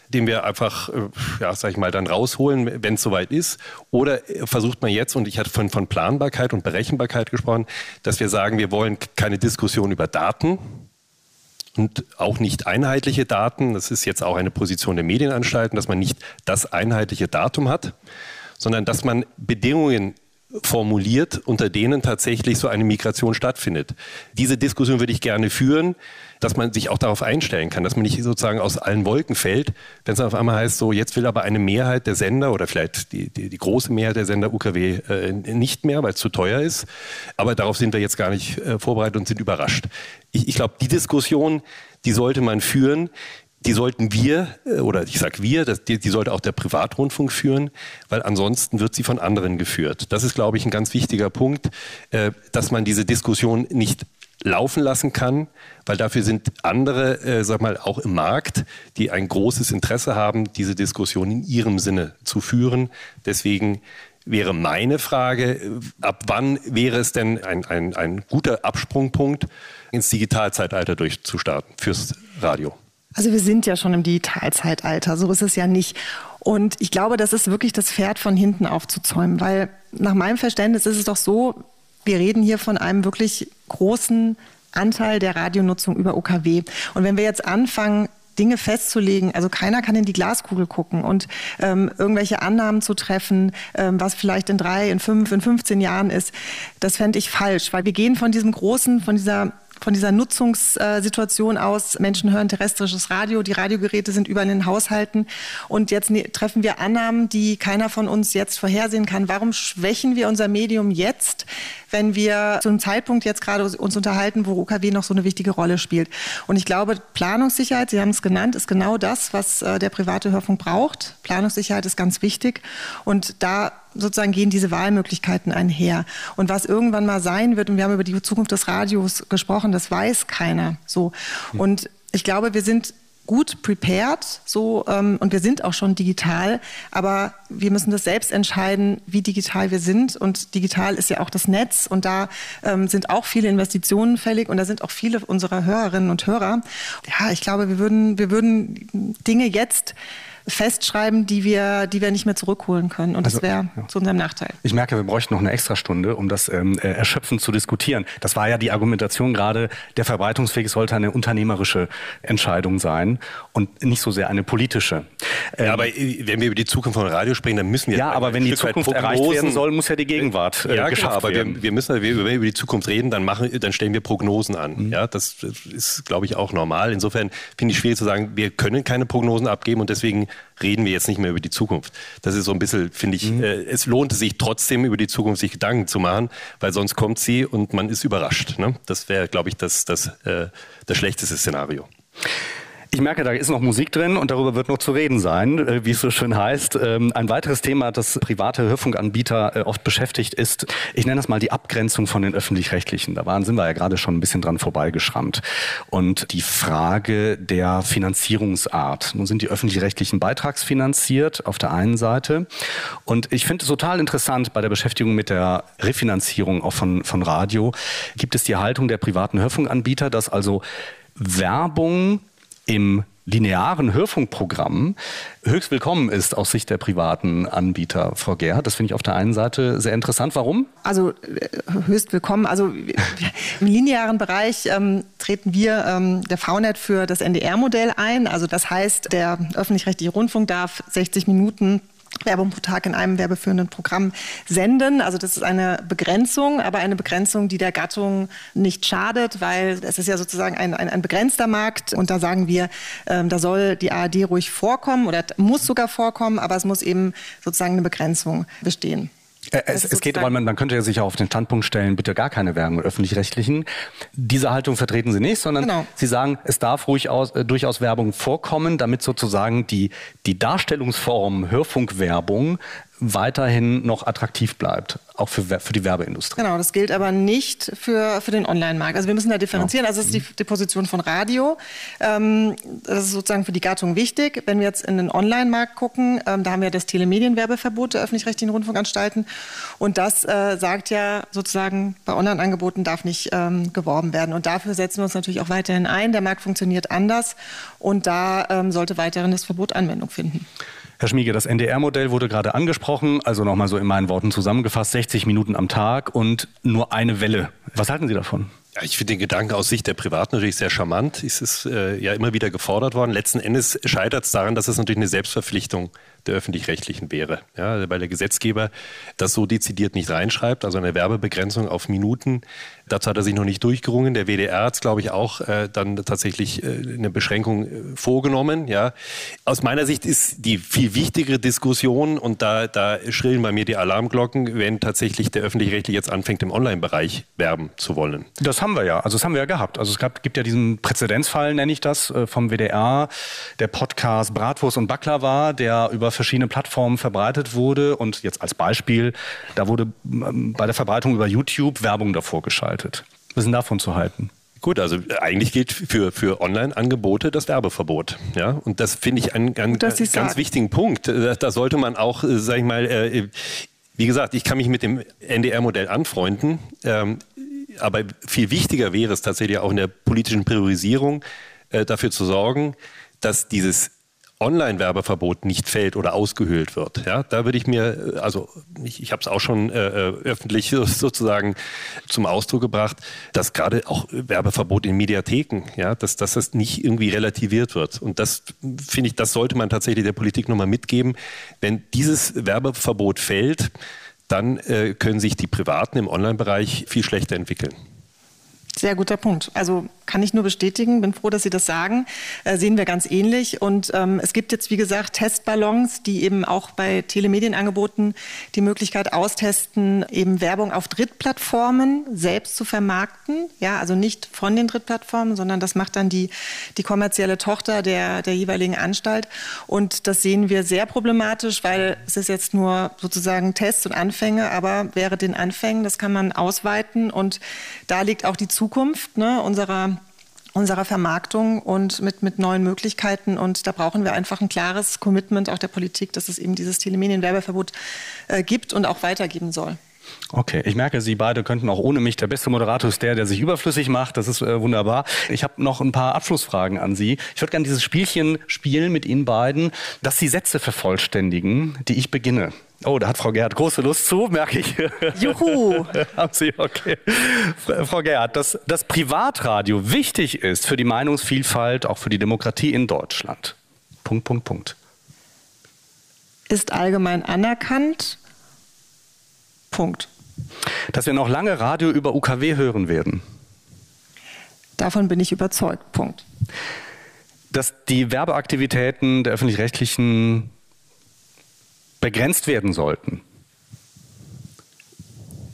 Den wir einfach, äh, ja, sag ich mal, dann rausholen, wenn es soweit ist? Oder versucht man jetzt, und ich hatte von, von Planbarkeit und Berechenbarkeit gesprochen, dass wir sagen, wir wollen keine Diskussion über Daten, und auch nicht einheitliche Daten. Das ist jetzt auch eine Position der Medienanstalten, dass man nicht das einheitliche Datum hat, sondern dass man Bedingungen formuliert, unter denen tatsächlich so eine Migration stattfindet. Diese Diskussion würde ich gerne führen, dass man sich auch darauf einstellen kann, dass man nicht sozusagen aus allen Wolken fällt, wenn es auf einmal heißt, so jetzt will aber eine Mehrheit der Sender oder vielleicht die, die, die große Mehrheit der Sender UKW äh, nicht mehr, weil es zu teuer ist. Aber darauf sind wir jetzt gar nicht äh, vorbereitet und sind überrascht. Ich, ich glaube, die Diskussion, die sollte man führen die sollten wir, äh, oder ich sage wir, die, die sollte auch der Privatrundfunk führen, weil ansonsten wird sie von anderen geführt. Das ist, glaube ich, ein ganz wichtiger Punkt, äh, dass man diese Diskussion nicht laufen lassen kann, weil dafür sind andere, äh, sag mal, auch im Markt, die ein großes Interesse haben, diese Diskussion in ihrem Sinne zu führen. Deswegen wäre meine Frage, äh, ab wann wäre es denn ein, ein, ein guter Absprungpunkt, ins Digitalzeitalter durchzustarten fürs Radio? Also wir sind ja schon im Digitalzeitalter, so ist es ja nicht. Und ich glaube, das ist wirklich das Pferd von hinten aufzuzäumen, weil nach meinem Verständnis ist es doch so, wir reden hier von einem wirklich großen Anteil der Radionutzung über OKW. Und wenn wir jetzt anfangen, Dinge festzulegen. Also keiner kann in die Glaskugel gucken und ähm, irgendwelche Annahmen zu treffen, ähm, was vielleicht in drei, in fünf, in 15 Jahren ist. Das fände ich falsch, weil wir gehen von diesem großen, von dieser von dieser Nutzungssituation aus. Menschen hören terrestrisches Radio, die Radiogeräte sind überall in den Haushalten. Und jetzt ne, treffen wir Annahmen, die keiner von uns jetzt vorhersehen kann. Warum schwächen wir unser Medium jetzt, wenn wir zu einem Zeitpunkt jetzt gerade uns unterhalten, wo UKW noch so eine wichtige Rolle spielt? Und ich glaube, Planungssicherheit, Sie haben es genannt, ist genau das, was äh, der private Hörfunk braucht. Planungssicherheit ist ganz wichtig. Und da sozusagen gehen diese Wahlmöglichkeiten einher. Und was irgendwann mal sein wird, und wir haben über die Zukunft des Radios gesprochen, das weiß keiner so. Und ich glaube, wir sind gut prepared, so ähm, und wir sind auch schon digital, aber wir müssen das selbst entscheiden, wie digital wir sind. Und digital ist ja auch das Netz und da ähm, sind auch viele Investitionen fällig und da sind auch viele unserer Hörerinnen und Hörer. Ja, ich glaube, wir würden, wir würden Dinge jetzt festschreiben, die wir, die wir nicht mehr zurückholen können. Und also, das wäre ja. zu unserem Nachteil. Ich merke, wir bräuchten noch eine Extrastunde, um das ähm, äh, erschöpfend zu diskutieren. Das war ja die Argumentation gerade, der Verbreitungsweg sollte eine unternehmerische Entscheidung sein und nicht so sehr eine politische. Ähm, ja, aber äh, wenn wir über die Zukunft von Radio sprechen, dann müssen wir... Ja, aber wenn die Zukunft erreicht werden soll, muss ja die Gegenwart äh, ja, geschafft klar, aber werden. Wir, wir müssen, wenn wir über die Zukunft reden, dann, machen, dann stellen wir Prognosen an. Mhm. Ja, das ist, glaube ich, auch normal. Insofern finde ich schwierig zu sagen, wir können keine Prognosen abgeben und deswegen reden wir jetzt nicht mehr über die Zukunft. Das ist so ein bisschen, finde ich, mhm. äh, es lohnt sich trotzdem über die Zukunft sich Gedanken zu machen, weil sonst kommt sie und man ist überrascht. Ne? Das wäre, glaube ich, das, das, äh, das schlechteste Szenario. Ich merke, da ist noch Musik drin und darüber wird noch zu reden sein, äh, wie es so schön heißt. Ähm, ein weiteres Thema, das private Hörfunkanbieter äh, oft beschäftigt, ist, ich nenne das mal die Abgrenzung von den öffentlich-rechtlichen. Da waren, sind wir ja gerade schon ein bisschen dran vorbeigeschrammt. Und die Frage der Finanzierungsart. Nun sind die öffentlich-rechtlichen beitragsfinanziert auf der einen Seite. Und ich finde es total interessant bei der Beschäftigung mit der Refinanzierung auch von, von Radio, gibt es die Haltung der privaten Hörfunkanbieter, dass also Werbung im linearen Hörfunkprogramm höchst willkommen ist aus Sicht der privaten Anbieter, Frau Gerhardt. Das finde ich auf der einen Seite sehr interessant. Warum? Also äh, höchst willkommen. Also <laughs> im linearen Bereich ähm, treten wir ähm, der VNet für das NDR-Modell ein. Also das heißt, der öffentlich-rechtliche Rundfunk darf 60 Minuten Werbung pro Tag in einem werbeführenden Programm senden. Also das ist eine Begrenzung, aber eine Begrenzung, die der Gattung nicht schadet, weil es ist ja sozusagen ein, ein, ein begrenzter Markt und da sagen wir, ähm, da soll die ARD ruhig vorkommen oder muss sogar vorkommen, aber es muss eben sozusagen eine Begrenzung bestehen. Äh, es, es geht aber, man, man könnte ja sich auch auf den Standpunkt stellen, bitte gar keine Werbung öffentlich-rechtlichen. Diese Haltung vertreten Sie nicht, sondern genau. Sie sagen, es darf ruhig aus, äh, durchaus Werbung vorkommen, damit sozusagen die, die Darstellungsform Hörfunkwerbung weiterhin noch attraktiv bleibt, auch für, für die Werbeindustrie. Genau, das gilt aber nicht für, für den Online-Markt. Also wir müssen da differenzieren. Genau. Also das ist die, die Position von Radio. Ähm, das ist sozusagen für die Gattung wichtig. Wenn wir jetzt in den Online-Markt gucken, ähm, da haben wir das Telemedienwerbeverbot der öffentlich-rechtlichen Rundfunkanstalten. Und das äh, sagt ja sozusagen, bei Online-Angeboten darf nicht ähm, geworben werden. Und dafür setzen wir uns natürlich auch weiterhin ein. Der Markt funktioniert anders und da ähm, sollte weiterhin das Verbot Anwendung finden. Herr Schmiege, das NDR-Modell wurde gerade angesprochen, also nochmal so in meinen Worten zusammengefasst, 60 Minuten am Tag und nur eine Welle. Was halten Sie davon? Ja, ich finde den Gedanken aus Sicht der Privaten natürlich sehr charmant. Es ist äh, ja immer wieder gefordert worden. Letzten Endes scheitert es daran, dass es natürlich eine Selbstverpflichtung der öffentlich-rechtlichen wäre. Ja, weil der Gesetzgeber das so dezidiert nicht reinschreibt, also eine Werbebegrenzung auf Minuten. Dazu hat er sich noch nicht durchgerungen. Der WDR hat glaube ich, auch äh, dann tatsächlich äh, eine Beschränkung äh, vorgenommen. Ja. Aus meiner Sicht ist die viel wichtigere Diskussion, und da, da schrillen bei mir die Alarmglocken, wenn tatsächlich der öffentlich-rechtliche jetzt anfängt, im Online-Bereich werben zu wollen. Das haben wir ja. Also das haben wir ja gehabt. Also es gab, gibt ja diesen Präzedenzfall, nenne ich das, äh, vom WDR, der Podcast Bratwurst und Baklava, der über verschiedene Plattformen verbreitet wurde. Und jetzt als Beispiel, da wurde ähm, bei der Verbreitung über YouTube Werbung davor geschaltet. Was ist denn davon zu halten? Gut, also eigentlich gilt für, für Online-Angebote das Werbeverbot. Ja? Und das finde ich einen, einen ganz sagen. wichtigen Punkt. Da, da, sollte man auch, äh, sag ich mal, äh, wie gesagt, ich kann mich mit dem NDR-Modell anfreunden. Ähm, aber viel wichtiger wäre es tatsächlich auch in der politischen Priorisierung äh, dafür zu sorgen, dass dieses Online-Werbeverbot nicht fällt oder ausgehöhlt wird. Ja, da würde ich mir, also ich, ich habe es auch schon äh, äh öffentlich <laughs> sozusagen zum Ausdruck gebracht, dass gerade auch Werbeverbot in Mediatheken, ja, dass, dass das nicht irgendwie relativiert wird. Und das finde ich, das sollte man tatsächlich der Politik nochmal mitgeben. Wenn dieses Werbeverbot fällt, dann äh, können sich die Privaten im Online-Bereich viel schlechter entwickeln. Sehr guter Punkt. Also kann ich nur bestätigen, bin froh, dass Sie das sagen. Äh, sehen wir ganz ähnlich. Und ähm, es gibt jetzt, wie gesagt, Testballons, die eben auch bei Telemedienangeboten die Möglichkeit austesten, eben Werbung auf Drittplattformen selbst zu vermarkten. Ja, also nicht von den Drittplattformen, sondern das macht dann die, die kommerzielle Tochter der, der jeweiligen Anstalt. Und das sehen wir sehr problematisch, weil es ist jetzt nur sozusagen Tests und Anfänge, aber wäre den Anfängen, das kann man ausweiten. Und da liegt auch die Zukunft Zukunft ne, unserer unserer Vermarktung und mit, mit neuen Möglichkeiten. Und da brauchen wir einfach ein klares Commitment auch der Politik, dass es eben dieses Telemedienwerbeverbot äh, gibt und auch weitergeben soll. Okay, ich merke, Sie beide könnten auch ohne mich. Der beste Moderator ist der, der sich überflüssig macht. Das ist äh, wunderbar. Ich habe noch ein paar Abschlussfragen an Sie. Ich würde gerne dieses Spielchen spielen mit Ihnen beiden, dass Sie Sätze vervollständigen, die ich beginne. Oh, da hat Frau Gerhardt große Lust zu, merke ich. Juhu! <laughs> Haben Sie, okay. Frau Gerhardt, dass das Privatradio wichtig ist für die Meinungsvielfalt, auch für die Demokratie in Deutschland. Punkt, Punkt, Punkt. Ist allgemein anerkannt. Punkt. Dass wir noch lange Radio über UKW hören werden. Davon bin ich überzeugt. Punkt. Dass die Werbeaktivitäten der öffentlich-rechtlichen begrenzt werden sollten?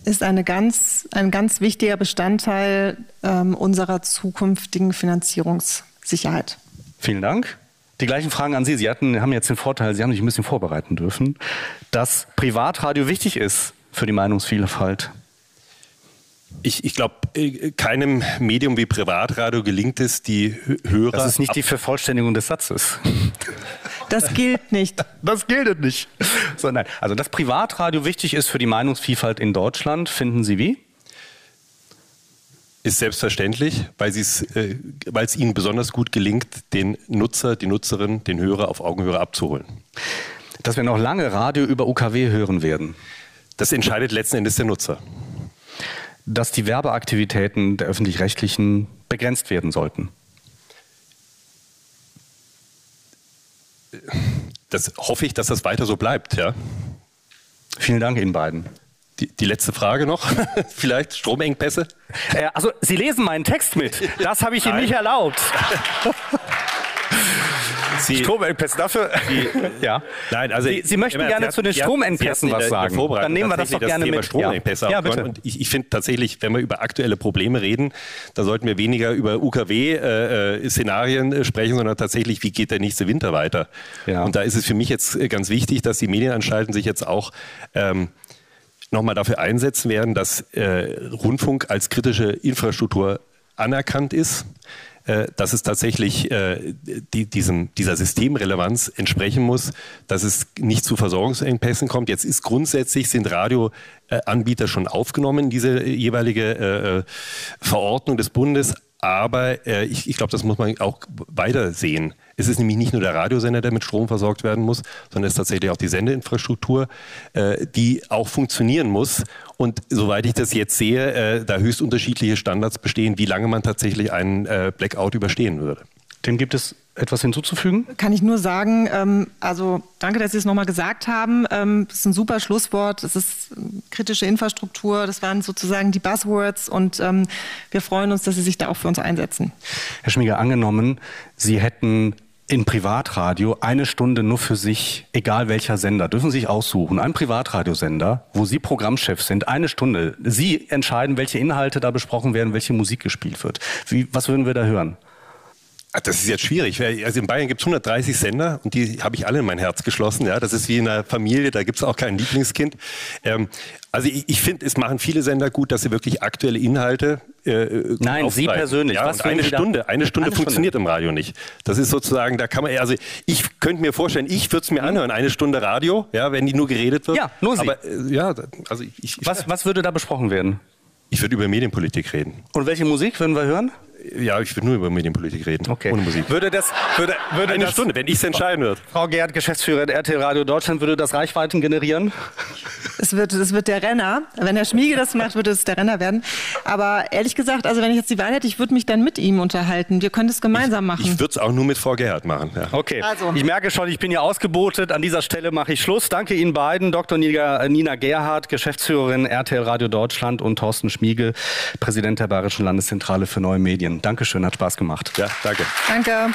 Ist eine ganz, ein ganz wichtiger Bestandteil ähm, unserer zukünftigen Finanzierungssicherheit. Vielen Dank. Die gleichen Fragen an Sie. Sie hatten, haben jetzt den Vorteil, Sie haben sich ein bisschen vorbereiten dürfen, dass Privatradio wichtig ist für die Meinungsvielfalt. Ich, ich glaube, äh, keinem Medium wie Privatradio gelingt es, die Hörer. Das ist nicht die Vervollständigung des Satzes. Das gilt nicht. <laughs> Das gilt nicht. So, nein. Also, dass Privatradio wichtig ist für die Meinungsvielfalt in Deutschland, finden Sie wie? Ist selbstverständlich, weil äh, es ihnen besonders gut gelingt, den Nutzer, die Nutzerin, den Hörer auf Augenhöhe abzuholen. Dass wir noch lange Radio über UKW hören werden. Das entscheidet letzten Endes der Nutzer. Dass die Werbeaktivitäten der öffentlich-rechtlichen begrenzt werden sollten. das hoffe ich, dass das weiter so bleibt, ja. Vielen Dank Ihnen beiden. Die, die letzte Frage noch, <laughs> vielleicht Stromengpässe? Äh, also Sie lesen meinen Text mit. Das habe ich Ihnen nicht erlaubt. <laughs> Sie, Stromengpässe, dafür. Sie, <laughs> ja. Nein, also Sie, Sie möchten gerne zu den Stromengpässen was sagen. Dann nehmen wir das doch gerne Thema mit. Stromengpässe ja. ja, bitte. Und ich, ich finde tatsächlich, wenn wir über aktuelle Probleme reden, da sollten wir weniger über UKW-Szenarien äh, äh, sprechen, sondern tatsächlich, wie geht der nächste Winter weiter? Ja. Und da ist es für mich jetzt äh, ganz wichtig, dass die Medienanstalten sich jetzt auch ähm, nochmal dafür einsetzen werden, dass äh, Rundfunk als kritische Infrastruktur anerkannt ist. Äh, dass es tatsächlich äh, die, diesem, dieser Systemrelevanz entsprechen muss, dass es nicht zu Versorgungsengpässen kommt. Jetzt ist grundsätzlich sind Radioanbieter schon aufgenommen, diese jeweilige äh, Verordnung des Bundes. Aber äh, ich, ich glaube, das muss man auch weiter sehen. Es ist nämlich nicht nur der Radiosender, der mit Strom versorgt werden muss, sondern es ist tatsächlich auch die Sendeinfrastruktur, äh, die auch funktionieren muss. Und soweit ich das jetzt sehe, äh, da höchst unterschiedliche Standards bestehen, wie lange man tatsächlich einen äh, Blackout überstehen würde. Dem gibt es etwas hinzuzufügen? Kann ich nur sagen, ähm, also danke, dass Sie es nochmal gesagt haben. Ähm, das ist ein super Schlusswort. Es ist kritische Infrastruktur. Das waren sozusagen die Buzzwords und ähm, wir freuen uns, dass Sie sich da auch für uns einsetzen. Herr Schmieger, angenommen, Sie hätten in Privatradio eine Stunde nur für sich, egal welcher Sender, dürfen Sie sich aussuchen, ein Privatradiosender, wo Sie Programmchef sind, eine Stunde. Sie entscheiden, welche Inhalte da besprochen werden, welche Musik gespielt wird. Wie, was würden wir da hören? Das ist jetzt schwierig. Also in Bayern gibt es 130 Sender und die habe ich alle in mein Herz geschlossen. Ja, das ist wie in einer Familie, da gibt es auch kein Lieblingskind. Ähm, also ich, ich finde, es machen viele Sender gut, dass sie wirklich aktuelle Inhalte. Äh, Nein, Sie persönlich. Ja, eine Stunde, eine Stunde eine funktioniert Stunde. im Radio nicht. Das ist sozusagen, da kann man, also ich könnte mir vorstellen, ich würde es mir anhören, eine Stunde Radio, ja, wenn die nur geredet wird. Ja, nur Sie. Aber, äh, ja, also ich, was, was würde da besprochen werden? Ich würde über Medienpolitik reden. Und welche Musik würden wir hören? Ja, ich würde nur über Medienpolitik reden. Okay. Ohne Musik. Würde das, würde, würde Eine das, Stunde, wenn ich es entscheiden würde. Frau Gerd, Geschäftsführerin RTL Radio Deutschland, würde das Reichweiten generieren? Es wird, es wird der Renner. Wenn Herr Schmiege das macht, würde es der Renner werden. Aber ehrlich gesagt, also wenn ich jetzt die Wahl hätte, ich würde mich dann mit ihm unterhalten. Wir können das gemeinsam machen. Ich würde es auch nur mit Frau Gerhard machen. Ja. Okay, Also. ich merke schon, ich bin hier ausgebotet. An dieser Stelle mache ich Schluss. Danke Ihnen beiden, Dr. Nina, Nina Gerhardt, Geschäftsführerin RTL Radio Deutschland und Thorsten Schmiegel, Präsident der Bayerischen Landeszentrale für neue Medien. Dankeschön, hat Spaß gemacht. ja, danke. Danke.